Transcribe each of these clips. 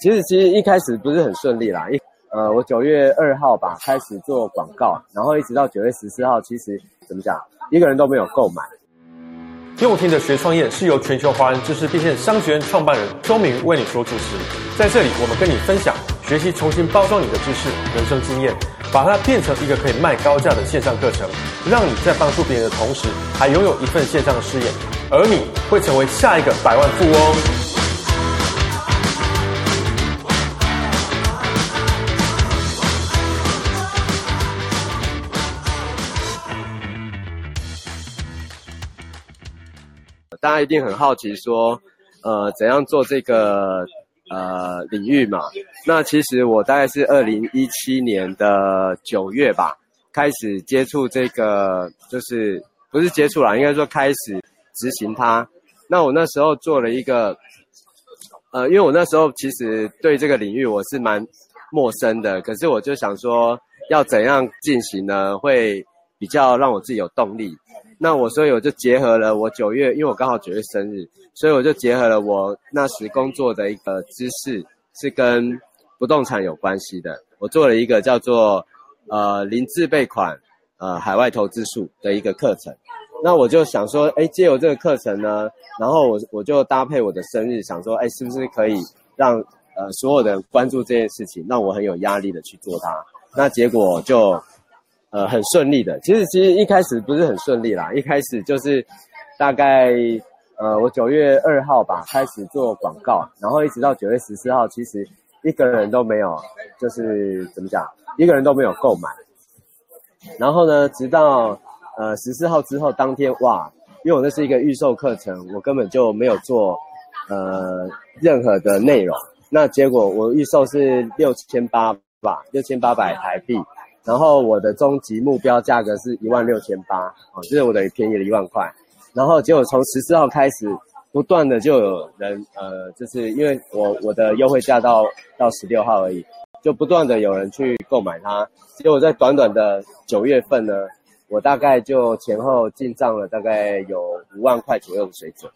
其实其实一开始不是很顺利啦，一呃我九月二号吧开始做广告，然后一直到九月十四号，其实怎么讲，一个人都没有购买。用听的学创业是由全球华人知识变现商学院创办人周明为你说主持，在这里我们跟你分享学习重新包装你的知识、人生经验，把它变成一个可以卖高价的线上课程，让你在帮助别人的同时，还拥有一份线上的事业，而你会成为下一个百万富翁。大家一定很好奇，说，呃，怎样做这个呃领域嘛？那其实我大概是二零一七年的九月吧，开始接触这个，就是不是接触啦，应该说开始执行它。那我那时候做了一个，呃，因为我那时候其实对这个领域我是蛮陌生的，可是我就想说，要怎样进行呢？会比较让我自己有动力。那我所以我就结合了我九月，因为我刚好九月生日，所以我就结合了我那时工作的一个知识，是跟不动产有关系的。我做了一个叫做呃零自备款呃海外投资术的一个课程。那我就想说，哎，借由这个课程呢，然后我我就搭配我的生日，想说，哎，是不是可以让呃所有的人关注这件事情，让我很有压力的去做它。那结果就。呃，很顺利的。其实，其实一开始不是很顺利啦。一开始就是大概呃，我九月二号吧开始做广告，然后一直到九月十四号，其实一个人都没有，就是怎么讲，一个人都没有购买。然后呢，直到呃十四号之后当天，哇，因为我那是一个预售课程，我根本就没有做呃任何的内容。那结果我预售是六千八吧，六千八百台币。然后我的终极目标价格是一万六千八，哦，就是我等于便宜了一万块。然后结果从十四号开始，不断的就有人，呃，就是因为我我的优惠价到到十六号而已，就不断的有人去购买它。结果在短短的九月份呢，我大概就前后进账了大概有五万块左右的水准，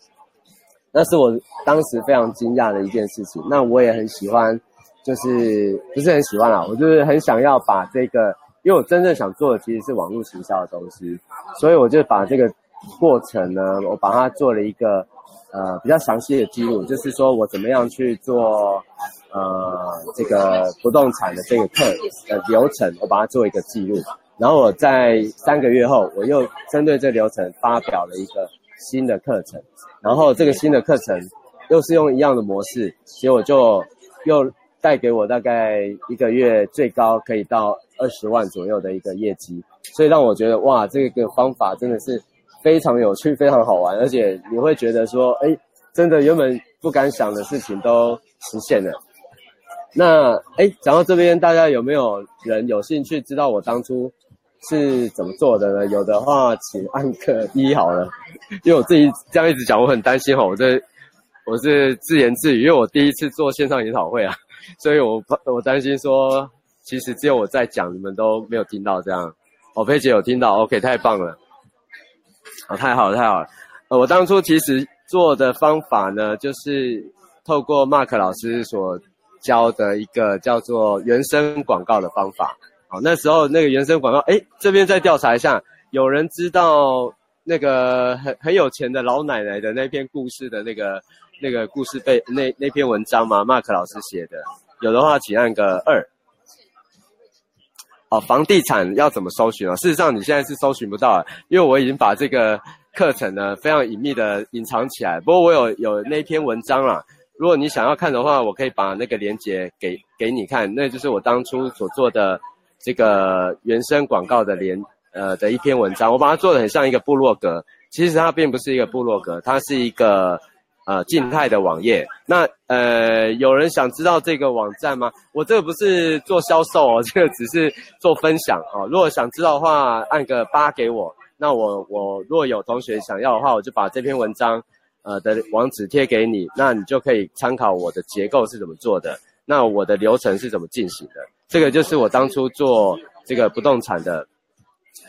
那是我当时非常惊讶的一件事情。那我也很喜欢。就是不是很喜欢啦，我就是很想要把这个，因为我真正想做的其实是网络行销的东西，所以我就把这个过程呢，我把它做了一个呃比较详细的记录，就是说我怎么样去做呃这个不动产的这个课的流程，我把它做一个记录，然后我在三个月后，我又针对这流程发表了一个新的课程，然后这个新的课程又是用一样的模式，结果就又。带给我大概一个月最高可以到二十万左右的一个业绩，所以让我觉得哇，这个方法真的是非常有趣、非常好玩，而且你会觉得说，哎，真的原本不敢想的事情都实现了。那哎，讲到这边，大家有没有人有兴趣知道我当初是怎么做的呢？有的话，请按个一好了，因为我自己这样一直讲，我很担心哈，我这我是自言自语，因为我第一次做线上研讨会啊。所以我怕我担心说，其实只有我在讲，你们都没有听到这样。哦，佩姐有听到，OK，太棒了，哦，太好了，太好了。呃，我当初其实做的方法呢，就是透过 Mark 老师所教的一个叫做原生广告的方法。好，那时候那个原生广告，诶，这边再调查一下，有人知道那个很很有钱的老奶奶的那篇故事的那个？那个故事被那那篇文章吗？Mark 老师写的，有的话请按个二。哦，房地产要怎么搜寻啊？事实上你现在是搜寻不到了，因为我已经把这个课程呢非常隐秘的隐藏起来。不过我有有那篇文章啦，如果你想要看的话，我可以把那个链接给给你看。那就是我当初所做的这个原生广告的连呃的一篇文章，我把它做得很像一个部落格，其实它并不是一个部落格，它是一个。呃，静态的网页。那呃，有人想知道这个网站吗？我这个不是做销售哦，这个只是做分享哦。如果想知道的话，按个八给我。那我我如果有同学想要的话，我就把这篇文章呃的网址贴给你，那你就可以参考我的结构是怎么做的，那我的流程是怎么进行的。这个就是我当初做这个不动产的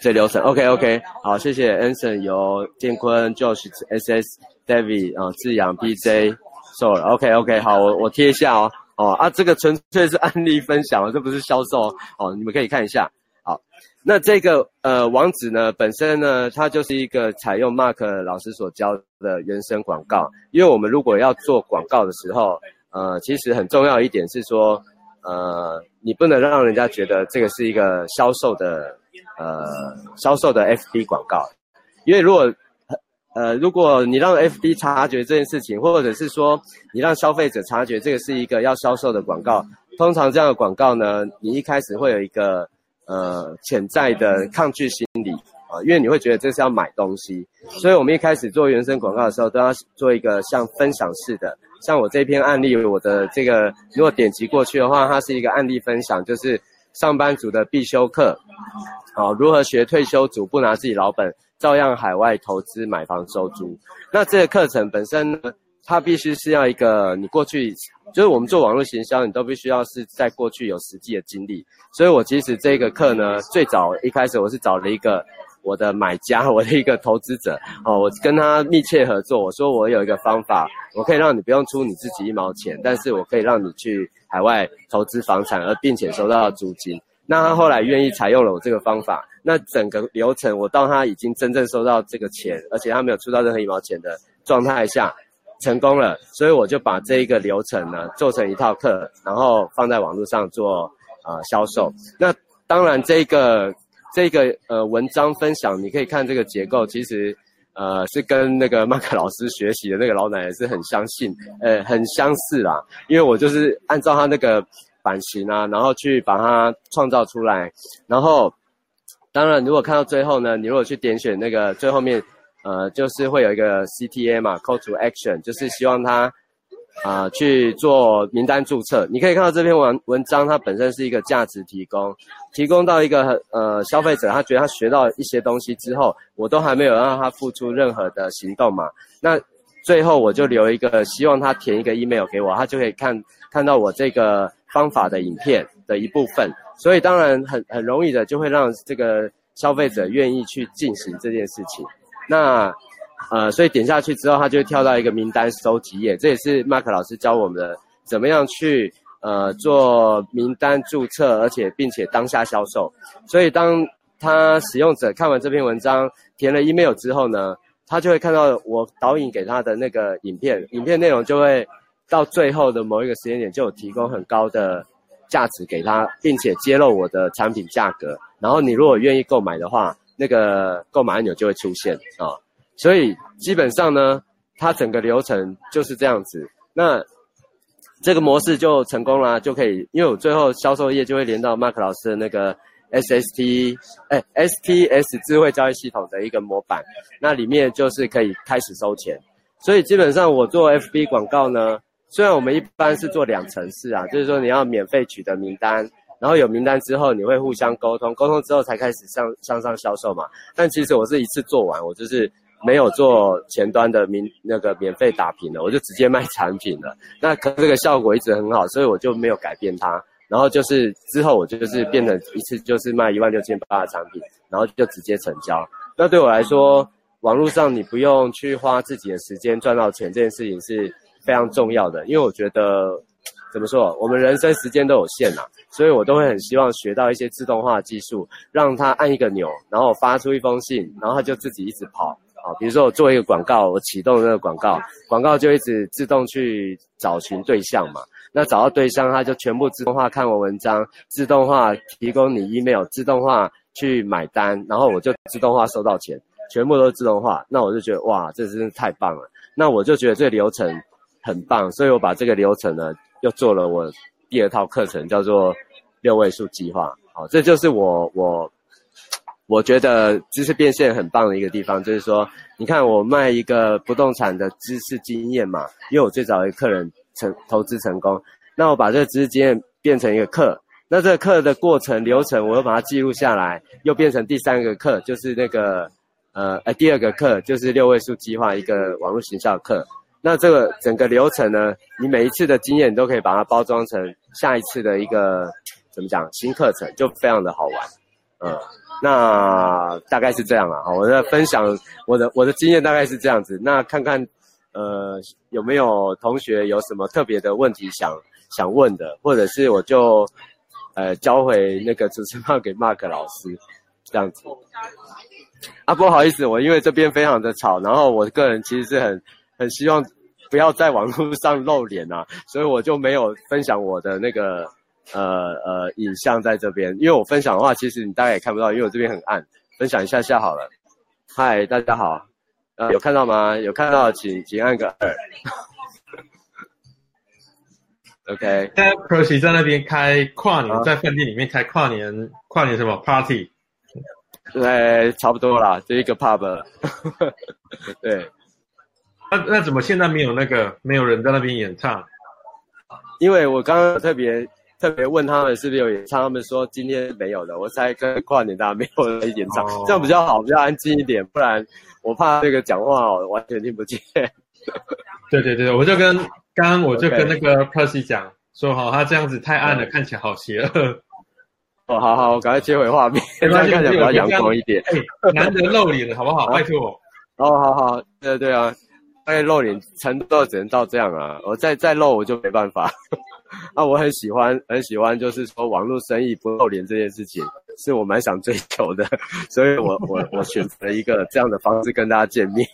这流程。OK OK，好，谢谢 Anson，由建坤 Josh SS。David 啊，志阳 PJ，Sorry，OK OK，好，我我贴一下哦。哦啊，这个纯粹是案例分享，这不是销售哦，你们可以看一下。好，那这个呃网址呢，本身呢，它就是一个采用 Mark 老师所教的原生广告，因为我们如果要做广告的时候，呃，其实很重要一点是说，呃，你不能让人家觉得这个是一个销售的呃销售的 FB 广告，因为如果呃，如果你让 FB 察觉这件事情，或者是说你让消费者察觉这个是一个要销售的广告，通常这样的广告呢，你一开始会有一个呃潜在的抗拒心理啊，因为你会觉得这是要买东西，所以我们一开始做原生广告的时候，都要做一个像分享式的，像我这篇案例，我的这个如果点击过去的话，它是一个案例分享，就是上班族的必修课，好，如何学退休族不拿自己老本。照样海外投资买房收租，那这个课程本身呢，它必须是要一个你过去，就是我们做网络行销，你都必须要是在过去有实际的经历。所以我其实这个课呢，最早一开始我是找了一个我的买家，我的一个投资者，哦，我跟他密切合作，我说我有一个方法，我可以让你不用出你自己一毛钱，但是我可以让你去海外投资房产，而并且收到租金。那他后来愿意采用了我这个方法。那整个流程，我到他已经真正收到这个钱，而且他没有出到任何一毛钱的状态下，成功了。所以我就把这一个流程呢做成一套课，然后放在网络上做呃销售。那当然这个这个呃文章分享，你可以看这个结构，其实呃是跟那个麦克老师学习的那个老奶奶是很相信，呃很相似啦。因为我就是按照他那个版型啊，然后去把它创造出来，然后。当然，如果看到最后呢，你如果去点选那个最后面，呃，就是会有一个 CTA 嘛，Call to Action，就是希望他啊、去做名单注册。你可以看到这篇文文章，它本身是一个价值提供，提供到一个呃消费者，他觉得他学到一些东西之后，我都还没有让他付出任何的行动嘛。那最后我就留一个，希望他填一个 email 给我，他就可以看看到我这个方法的影片的一部分。所以当然很很容易的就会让这个消费者愿意去进行这件事情。那呃，所以点下去之后，他就会跳到一个名单收集页。这也是 Mark 老师教我们的，怎么样去呃做名单注册，而且并且当下销售。所以当他使用者看完这篇文章，填了 email 之后呢，他就会看到我导引给他的那个影片，影片内容就会到最后的某一个时间点就有提供很高的。价值给他，并且揭露我的产品价格，然后你如果愿意购买的话，那个购买按钮就会出现啊、所以基本上呢，它整个流程就是这样子。那这个模式就成功了，就可以，因为我最后销售页就会连到 Mark 老师的那个 SST 哎 STS 智慧交易系统的一个模板，那里面就是可以开始收钱。所以基本上我做 FB 广告呢。虽然我们一般是做两层式啊，就是说你要免费取得名单，然后有名单之后你会互相沟通，沟通之后才开始向向上销售嘛。但其实我是一次做完，我就是没有做前端的名那个免费打平了，我就直接卖产品了。那可这个效果一直很好，所以我就没有改变它。然后就是之后我就是变成一次就是卖一万六千八的产品，然后就直接成交。那对我来说，网络上你不用去花自己的时间赚到钱，这件事情是。非常重要的，因为我觉得怎么说，我们人生时间都有限呐，所以我都会很希望学到一些自动化技术，让他按一个钮，然后发出一封信，然后他就自己一直跑啊。比如说我做一个广告，我启动那个广告，广告就一直自动去找寻对象嘛。那找到对象，他就全部自动化看完文章，自动化提供你 email，自动化去买单，然后我就自动化收到钱，全部都是自动化。那我就觉得哇，这真是太棒了。那我就觉得这个流程。很棒，所以我把这个流程呢，又做了我第二套课程，叫做六位数计划。好，这就是我我我觉得知识变现很棒的一个地方，就是说，你看我卖一个不动产的知识经验嘛，因为我最早的客人成投资成功，那我把这个知识经验变成一个课，那这个课的过程流程，我又把它记录下来，又变成第三个课，就是那个呃呃第二个课，就是六位数计划一个网络行销课。那这个整个流程呢，你每一次的经验都可以把它包装成下一次的一个怎么讲新课程，就非常的好玩。嗯，那大概是这样了。好，我的分享我的我的经验大概是这样子。那看看呃有没有同学有什么特别的问题想想问的，或者是我就呃交回那个主持棒给 Mark 老师这样子。啊，不好意思，我因为这边非常的吵，然后我个人其实是很很希望不要在网络上露脸啊，所以我就没有分享我的那个呃呃影像在这边，因为我分享的话，其实你大概也看不到，因为我这边很暗，分享一下下好了。嗨，大家好，呃，有看到吗？有看到请请按个二。OK，现在 Percy 在那边开跨年，在饭店里面开跨年跨年什么 party？对，差不多啦，就一个 pub。对，那那怎么现在没有那个没有人在那边演唱？因为我刚刚特别特别问他们是不是有演唱，他们说今天没有的，我才跟跨年大家没有人演唱，哦，这样比较好，比较安静一点，不然我怕这个讲话我完全听不见。对对对，我就跟刚刚我就跟那个 Percy 讲说，好，他这样子太暗了，看起来好邪恶。哦，好好，我赶快切回画面，这样看起来比较阳光一点。哎，难得露脸了，好不好？拜托。哦，好好，对对啊，大概露脸程度只能到这样啊，我再再露我就没办法。啊，我很喜欢很喜欢，就是说网络生意不露脸这件事情，是我蛮想追求的，所以我我我选择了一个这样的方式跟大家见面。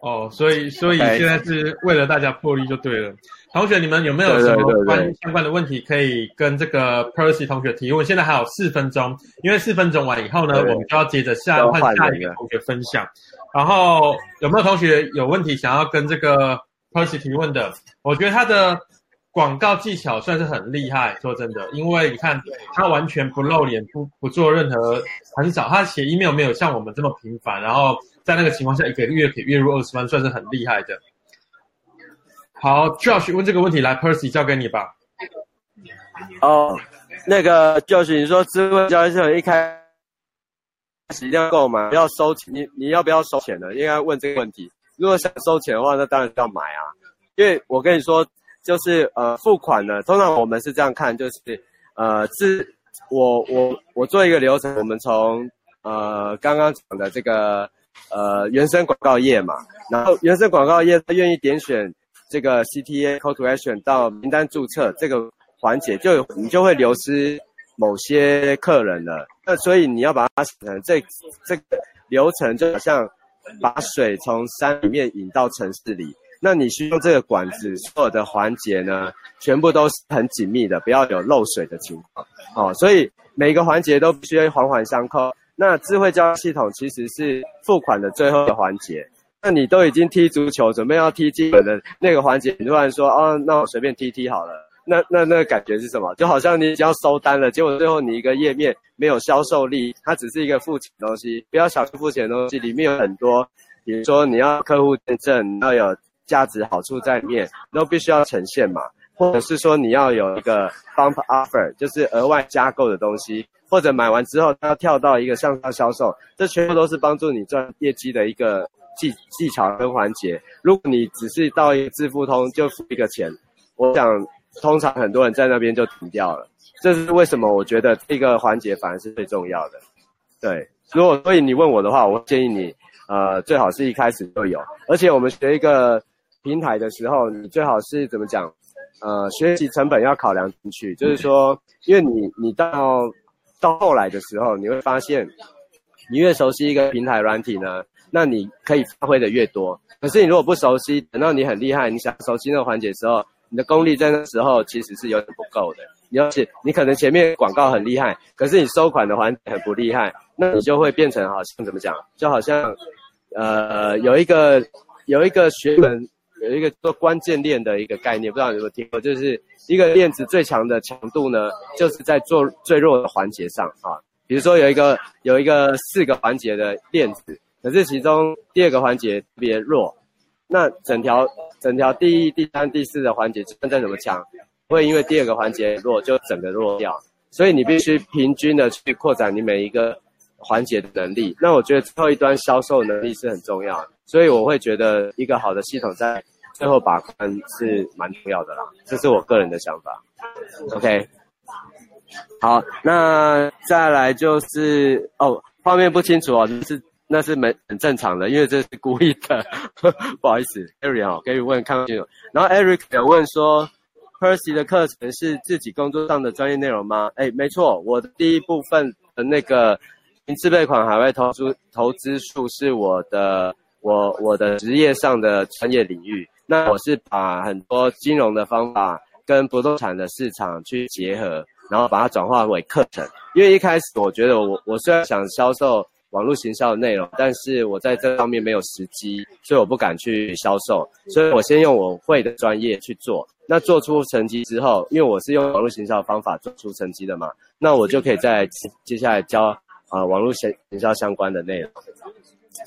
哦，所以所以现在是为了大家破例就对了。同学，你们有没有什么关相关的问题可以跟这个 Percy 同学提问？现在还有四分钟，因为四分钟完以后呢，我们就要接着下换下一个同学分享。然后有没有同学有问题想要跟这个 Percy 提问的？我觉得他的广告技巧算是很厉害，说真的，因为你看他完全不露脸，不不做任何，很少，他写 email 没有像我们这么频繁，然后在那个情况下一个月可以月入二十万，算是很厉害的。好，Josh 问这个问题，来，Percy 交给你吧。哦，那个 Josh，你说智慧交易系统一开始一定要购买，不要收钱，你你要不要收钱呢？应该问这个问题。如果想收钱的话，那当然要买啊。因为我跟你说，就是呃付款呢，通常我们是这样看，就是呃是，我我我做一个流程，我们从呃刚刚讲的这个呃原生广告页嘛，然后原生广告页他愿意点选。这个 CTA call to action 到名单注册这个环节，就你就会流失某些客人了。那所以你要把它想成这这个流程，就好像把水从山里面引到城市里。那你需要这个管子，所有的环节呢，全部都是很紧密的，不要有漏水的情况。哦，所以每个环节都必须要环环相扣。那智慧交易系统其实是付款的最后的环节。那你都已经踢足球，准备要踢基本的那个环节，你突然说，哦，那我随便踢踢好了。那那那个感觉是什么？就好像你只要收单了，结果最后你一个页面没有销售力，它只是一个付钱东西。不要小看付钱东西，里面有很多，比如说你要客户见证，你要有价值好处在里面，都必须要呈现嘛。或者是说你要有一个 bump offer，就是额外加购的东西，或者买完之后它要跳到一个向上销售，这全部都是帮助你赚业绩的一个。技技巧跟环节，如果你只是到一个支付通就付一个钱，我想通常很多人在那边就停掉了。这是为什么？我觉得这个环节反而是最重要的。对，如果所以你问我的话，我建议你，呃，最好是一开始就有。而且我们学一个平台的时候，你最好是怎么讲？呃，学习成本要考量进去，就是说，因为你你到到后来的时候，你会发现，你越熟悉一个平台软体呢。那你可以发挥的越多，可是你如果不熟悉，等到你很厉害，你想熟悉那个环节的时候，你的功力在那时候其实是有点不够的。你要是你可能前面广告很厉害，可是你收款的环节很不厉害，那你就会变成好像怎么讲，就好像呃有一个有一个学门有一个做关键链的一个概念，不知道你有没有听过？就是一个链子最强的强度呢，就是在做最弱的环节上啊。比如说有一个有一个四个环节的链子。可是其中第二个环节特别弱，那整条整条第一、第三、第四的环节就算再怎么强，会因为第二个环节弱就整个弱掉。所以你必须平均的去扩展你每一个环节的能力。那我觉得最后一端销售能力是很重要，所以我会觉得一个好的系统在最后把关是蛮重要的啦。这是我个人的想法。OK，好，那再来就是哦，画面不清楚哦，就是。那是没很正常的，因为这是故意的，不好意思，Eric 哦可以问看清楚，然后 Eric 有问说，Percy 的课程是自己工作上的专业内容吗？哎，没错，我的第一部分的那个零自备款海外投资投资术是我的我我的职业上的专业领域，那我是把很多金融的方法跟不动产的市场去结合，然后把它转化为课程，因为一开始我觉得我我虽然想销售。网络行销的内容，但是我在这方面没有时机，所以我不敢去销售，所以我先用我会的专业去做。那做出成绩之后，因为我是用网络行销的方法做出成绩的嘛，那我就可以在接下来教啊、呃、网络行行销相关的内容。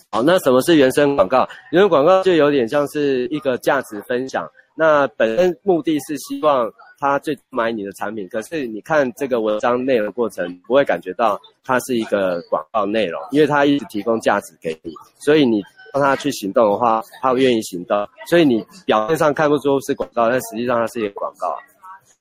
好，那什么是原生广告？原生广告就有点像是一个价值分享，那本身目的是希望。他最买你的产品，可是你看这个文章内容过程，不会感觉到它是一个广告内容，因为它一直提供价值给你，所以你让他去行动的话，他会愿意行动。所以你表面上看不出是广告，但实际上它是一个广告。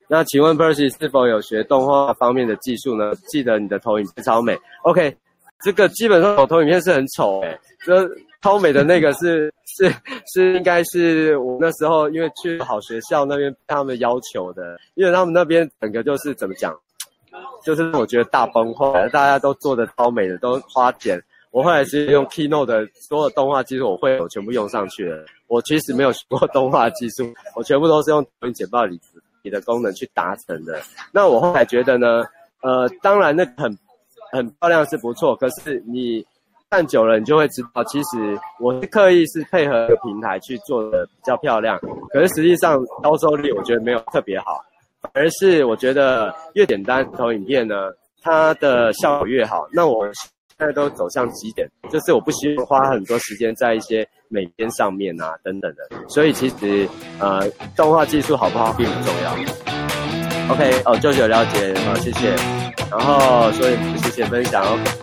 那请问 Percy 是否有学动画方面的技术呢？记得你的投影片超美。OK，这个基本上我投影片是很丑诶、这。超美的那个是 是是应该是我那时候因为去好学校那边他们要求的，因为他们那边整个就是怎么讲，就是我觉得大崩坏，大家都做的超美的，都花钱。我后来是用 Keynote 的所有动画技术，我会我全部用上去了。我其实没有学过动画技术，我全部都是用投影简报里里的功能去达成的。那我后来觉得呢，呃，当然那很很漂亮是不错，可是你。看久了，你就会知道，其实我是刻意是配合平台去做的比较漂亮，可是实际上高收率我觉得没有特别好，而是我觉得越简单投影片呢，它的效果越好。那我现在都走向极简，就是我不希望花很多时间在一些美编上面啊等等的，所以其实呃动画技术好不好并不重要。OK，哦，舅舅了解，好，谢谢。然后所以谢谢分享。OK